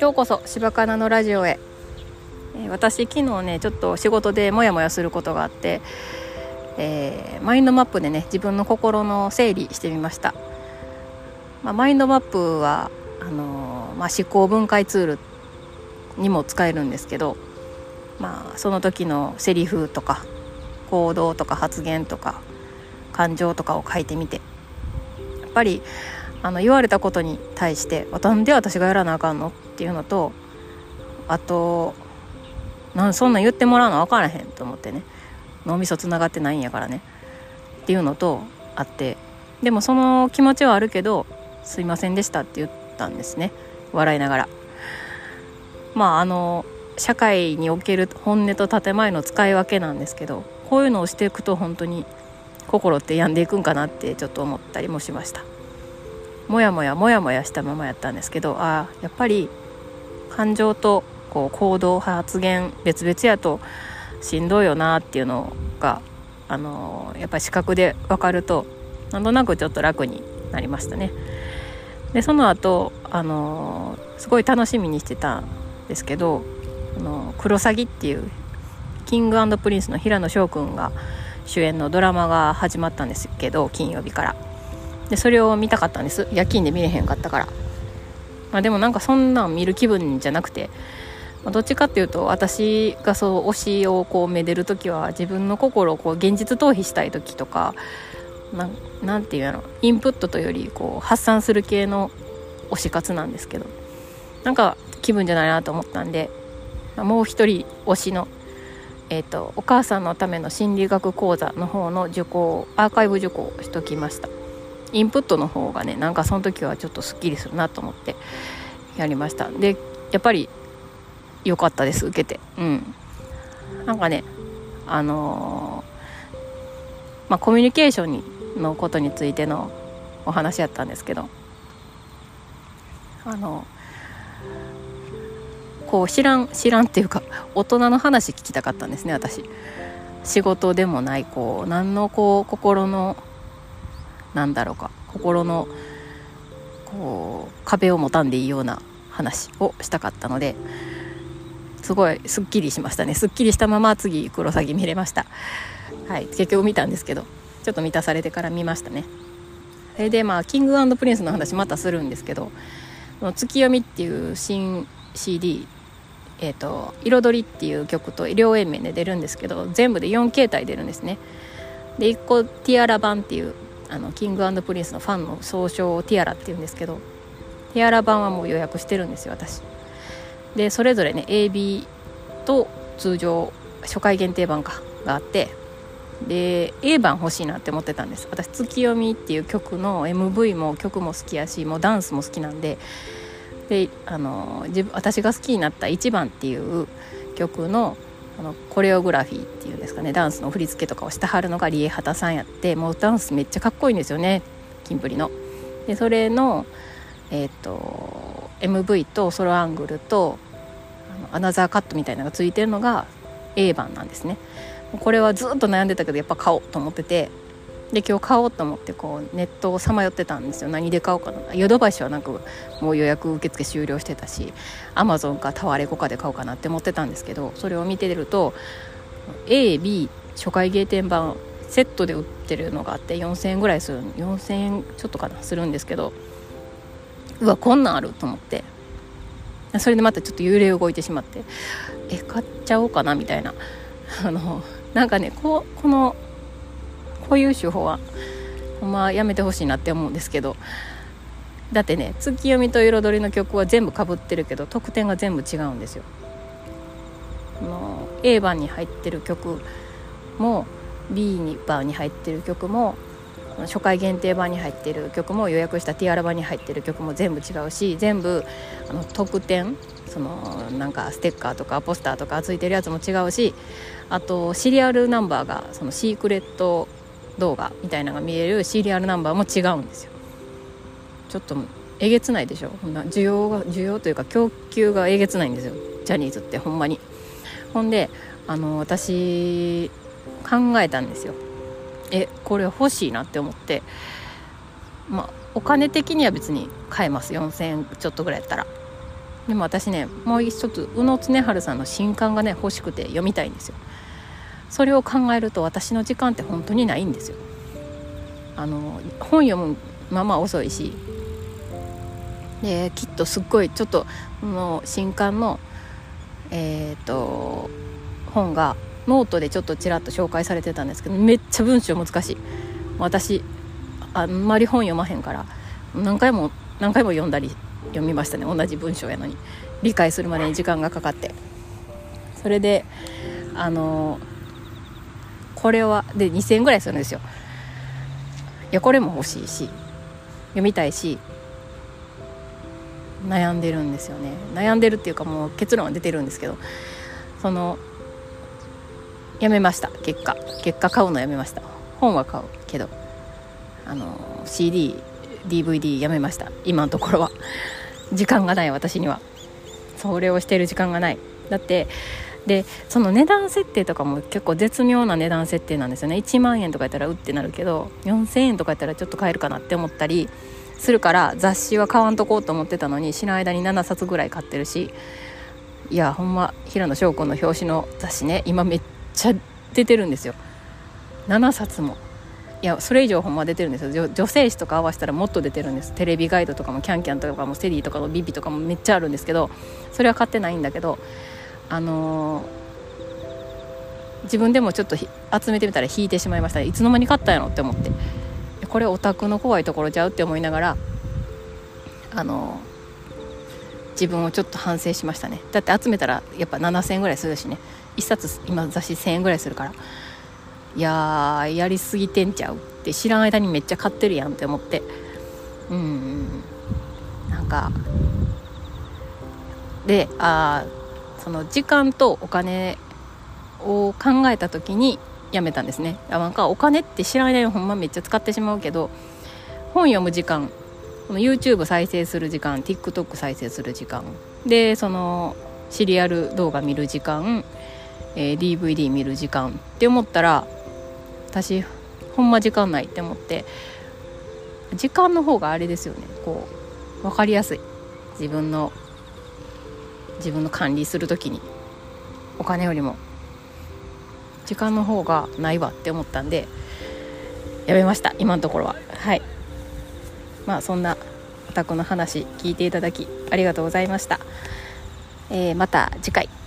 ようこそ柴かなのラジオへ、えー、私昨日ねちょっと仕事でモヤモヤすることがあって、えー、マインドマップでね自分の心の整理してみました、まあ、マインドマップはあのー、まあ、思考分解ツールにも使えるんですけど、まあ、その時のセリフとか行動とか発言とか感情とかを書いてみてぱりあの言われたことに対して「なんで私がやらなあかんの?」っていうのとあとなんそんなん言ってもらうの分からへんと思ってね脳みそつながってないんやからねっていうのとあってでもその気持ちはあるけど「すいませんでした」って言ったんですね笑いながら。まああの社会における本音と建前の使い分けなんですけどこういうのをしていくと本当に心って病んでいくんかなってちょっと思ったりもしました。もやもやもやもやしたままやったんですけどああやっぱり感情とこう行動発言別々やとしんどいよなっていうのがあのやっぱり視覚で分かるとなんとなくちょっと楽になりましたね。でその後あのすごい楽しみにしてたんですけど「あのクロサギ」っていうキングプリンスの平野紫耀くんが主演のドラマが始まったんですけど金曜日から。でそれを見たかったんです。夜勤で見れへんかったから。まあ、でもなんかそんなん見る気分じゃなくて、まあ、どっちかっていうと私がそう推しをこうめでる時は自分の心をこう現実逃避したい時とかなんていうやろインプットというよりこう発散する系の推し活なんですけど。なんか気分じゃないなと思ったんで、まあ、もう一人推しの、えーと、お母さんのための心理学講座の方の受講アーカイブ受講しときました。インプットの方がねなんかその時はちょっとすっきりするなと思ってやりました。でやっぱり良かったです受けて。うん。なんかねあのー、まあコミュニケーションにのことについてのお話やったんですけどあのこう知らん知らんっていうか大人の話聞きたかったんですね私。仕事でもないこう何のこう心のなんだろうか心のこう壁を持たんでいいような話をしたかったのですごいすっきりしましたね。すっきりしたまま次クロサギ見れました。はい結局見たんですけどちょっと満たされてから見ましたね。それでまあキングプリンスの話またするんですけど「月読み」っていう新 CD えーと「彩り」っていう曲と両 A 面で出るんですけど全部で4形態出るんですね。で1個ティアラ版っていうあのキングプリンスのファンの総称をティアラっていうんですけどティアラ版はもう予約してるんですよ私。でそれぞれね AB と通常初回限定版かがあってで A 版欲しいなって思ってたんです。私「月読み」っていう曲の MV も曲も好きやしもうダンスも好きなんでであの自分私が好きになった1番っていう曲のあのコレオグラフィーっていうんですかねダンスの振り付けとかをしてはるのがリエハタさんやってもうダンスめっちゃかっこいいんですよねキンプリの。でそれの、えーと、MV とソロアングルとあのアナザーカットみたいなのがついてるのが A 版なんですね。これはずっと悩んでたけどやっぱ買おうと思っててで今日買おうと思ってこうネットをさまよってたんですよ。何で買おうかな。ヨドバシはなんかもう予約受付終了してたしアマゾンかタワレコかで買おうかなって思ってたんですけどそれを見てると AB 初回ゲーテン版セットで売ってるのがあって4000円ぐらいする4000円ちょっとかなするんですけどうわこんなんあると思って。それでまたちょっと幽霊動いてしまってえ買っちゃおうかなみたいな。あのなんかねここのこういう手法はほんまやめてほしいなって思うんですけどだってね月読みと彩りの曲は全部かぶってるけど得点が全部違うんですよ。の A 番に入ってる曲も B 番に入ってる曲も初回限定版に入ってる曲も予約したティアラ版に入ってる曲も全部違うし全部あの特典そのなんかステッカーとかポスターとかついてるやつも違うしあとシリアルナンバーがそのシークレット動画みたいなのが見えるシリアルナンバーも違うんですよ。ちょっとえげつないでしょ。こんな需要が需要というか供給がえげつないんですよ。ジャニーズってほんまに。ほんであの私考えたんですよ。えこれ欲しいなって思って。まあお金的には別に買えます。4000円ちょっとぐらいやったら。でも私ねもう一つ宇野恒春さんの新刊がね欲しくて読みたいんですよ。それを考えると私の時間って本当にないんですよ。あの本読むまあまあ遅いし。できっとすっごいちょっとの新刊のえっ、ー、と本がノートでちょっとちらっと紹介されてたんですけどめっちゃ文章難しい。私あんまり本読まへんから何回も何回も読んだり読みましたね。同じ文章やのに。理解するまでに時間がかかって。それであのこれはで2000円ぐらいするんですよ。いやこれも欲しいし読みたいし悩んでるんですよね。悩んでるっていうかもう結論は出てるんですけどそのやめました。結果。結果買うのやめました。本は買うけどあの CDDVD やめました。今のところは。時間がない私には。それをしてる時間がない。だってでその値段設定とかも結構絶妙な値段設定なんですよね。1万円とかやったらうってなるけど4000円とかやったらちょっと買えるかなって思ったりするから雑誌は買わんとこうと思ってたのに知らん間に7冊ぐらい買ってるしいやほんま平野翔子の表紙の雑誌ね今めっちゃ出てるんですよ。7冊も。いやそれ以上ほんま出てるんですよ。女性誌とか合わせたらもっと出てるんです。テレビガイドとかもキャンキャンとかもステディとかもビビとかもめっちゃあるんですけどそれは買ってないんだけどあの、自分でもちょっと集めてみたら引いてしまいましたいつの間に買ったんやろって思って。これオタクの怖いところちゃうって思いながらあの自分をちょっと反省しましたね。だって集めたらやっぱ7000円ぐらいするしね。1冊今雑誌1000円ぐらいするから。いややりすぎてんちゃうって知らん間にめっちゃ買ってるやんって思って。うんなんかであその時間とお金を考えた時にやめたんですね。なんかお金って知らない間にほんまめっちゃ使ってしまうけど本読む時間この YouTube 再生する時間 TikTok 再生する時間でそのシリアル動画見る時間、えー、DVD 見る時間って思ったら私ほんま時間ないって思って時間の方があれですよね。こう分かりやすい。自分の自分の管理する時にお金よりも時間の方がないわって思ったんでやめました今のところは。はい。まあそんなお宅の話聞いていただきありがとうございました、えー、また次回。